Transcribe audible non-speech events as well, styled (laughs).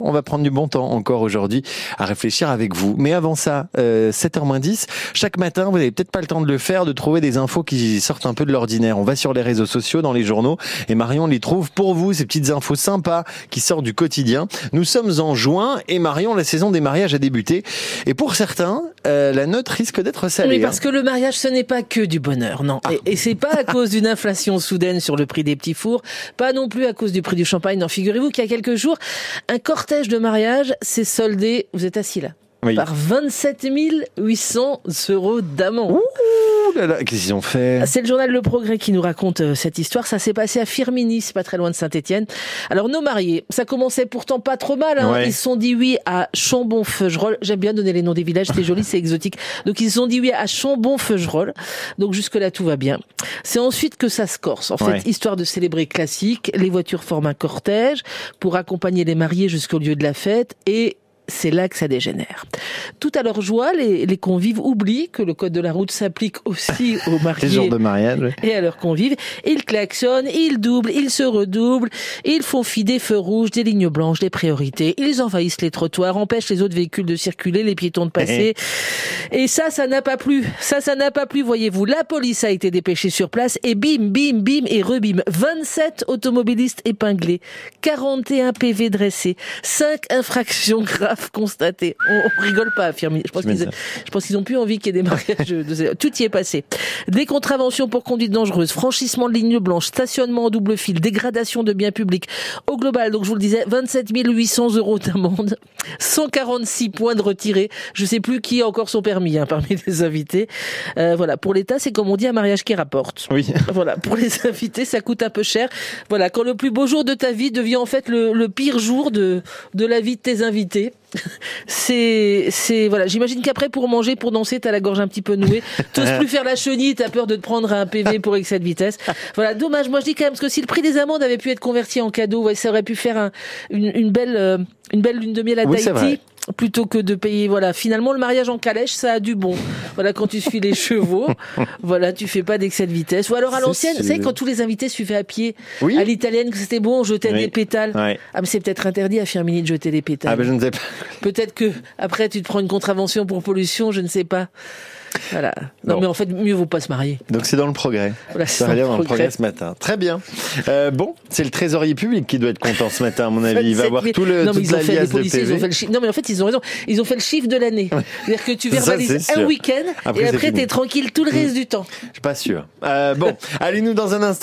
On va prendre du bon temps encore aujourd'hui à réfléchir avec vous. Mais avant ça, euh, 7h10, chaque matin, vous n'avez peut-être pas le temps de le faire, de trouver des infos qui sortent un peu de l'ordinaire. On va sur les réseaux sociaux, dans les journaux, et Marion les trouve pour vous, ces petites infos sympas qui sortent du quotidien. Nous sommes en juin, et Marion, la saison des mariages a débuté. Et pour certains, euh, la note risque d'être salée. Oui, parce hein. que le mariage, ce n'est pas que du bonheur, non. Ah. Et, et c'est pas à cause d'une inflation soudaine sur le prix des petits fours, pas non plus à cause du prix du champagne. Non, figurez-vous qu'il y a quelques jours, un cortège de mariage s'est soldé, vous êtes assis là, Oui. par 27 800 euros d'amende. Là là, qu'est-ce qu'ils ont fait? C'est le journal Le Progrès qui nous raconte euh, cette histoire. Ça s'est passé à Firminy, c'est pas très loin de Saint-Étienne. Alors nos mariés, ça commençait pourtant pas trop mal. Hein. Ouais. Ils se sont dit oui à Chambon-Feugerolles. J'aime bien donner les noms des villages, c'est joli, c'est exotique. Donc ils se sont dit oui à Chambon-Feugerolles. Donc jusque là tout va bien. C'est ensuite que ça se corse. En fait, Ouais. histoire de célébrer classique, les voitures forment un cortège pour accompagner les mariés jusqu'au lieu de la fête et c'est là que ça dégénère. Tout à leur joie, les, les convives oublient que le code de la route s'applique aussi (laughs) aux mariés Les jours de mariage. ouais. et à leurs convives. Ils klaxonnent, ils doublent, ils se redoublent, ils font fi des feux rouges, des lignes blanches, des priorités. Ils envahissent les trottoirs, empêchent les autres véhicules de circuler, les piétons de passer. Et ça, ça n'a pas plu. Ça, ça n'a pas plu, voyez-vous. La police a été dépêchée sur place et bim, bim, bim et rebim. 27 automobilistes épinglés, 41 PV dressés, 5 infractions (laughs) graves constatées. On, on rigole pas, affirme. Je pense qu'ils je pense qu'ils ont plus envie qu'il y ait des mariages. De... Tout y est passé. Des contraventions pour conduite dangereuse, franchissement de ligne blanche, stationnement en double fil, dégradation de biens publics. Au global, donc je vous le disais, 27 800 euros d'amende, 146 points de retirés. Je sais plus qui a encore son permis hein, parmi les invités. Euh, voilà, pour l'État, c'est comme on dit un mariage qui rapporte. Oui. Voilà, pour les (laughs) invités, ça coûte un peu cher. Voilà, quand le plus beau jour de ta vie devient en fait le, le pire jour de, de la vie de tes invités. (laughs) C'est, c'est, voilà. J'imagine qu'après, pour manger, pour danser, t'as la gorge un petit peu nouée. (laughs) T'oses plus faire la chenille, t'as peur de te prendre un PV pour excès de vitesse. Voilà, dommage. Moi, je dis quand même, parce que si le prix des amendes avait pu être converti en cadeau, ouais, ça aurait pu faire un- une, une belle, euh, une belle lune de miel à Oui. Tahiti. Plutôt que de payer, voilà. Finalement, le mariage en calèche, ça a du bon. Voilà, quand tu suis les (laughs) chevaux, voilà, tu fais pas d'excès de vitesse. Ou alors à l'ancienne, vous savez, quand tous les invités suivaient à pied, Oui. à l'italienne, que c'était bon, on jetait Oui. des pétales. Ouais. Ah, mais c'est peut-être interdit à Firmini de jeter des pétales. Ah ben je ne sais pas. Peut-être que après tu te prends une contravention pour pollution, je ne sais pas. Voilà. Non, Bon. mais en fait, mieux vaut pas se marier. Donc c'est dans le progrès. Voilà, Ça va dans le dans le progrès. ce matin. Très bien. Euh, bon, c'est le trésorier public qui doit être content ce matin, à mon (laughs) avis. Il va 27 avoir 000. tout le, non, mais ils ont fait, l'alias les de policiers, ils ont PV. fait le chiffre. Non, mais en fait, ils ont raison. Ils ont fait le chiffre de l'année. C'est-à-dire que tu verbalises un week-end et après, t'es tranquille tout le reste du temps. Je suis pas sûr. Euh, bon, (laughs) allez nous dans un instant.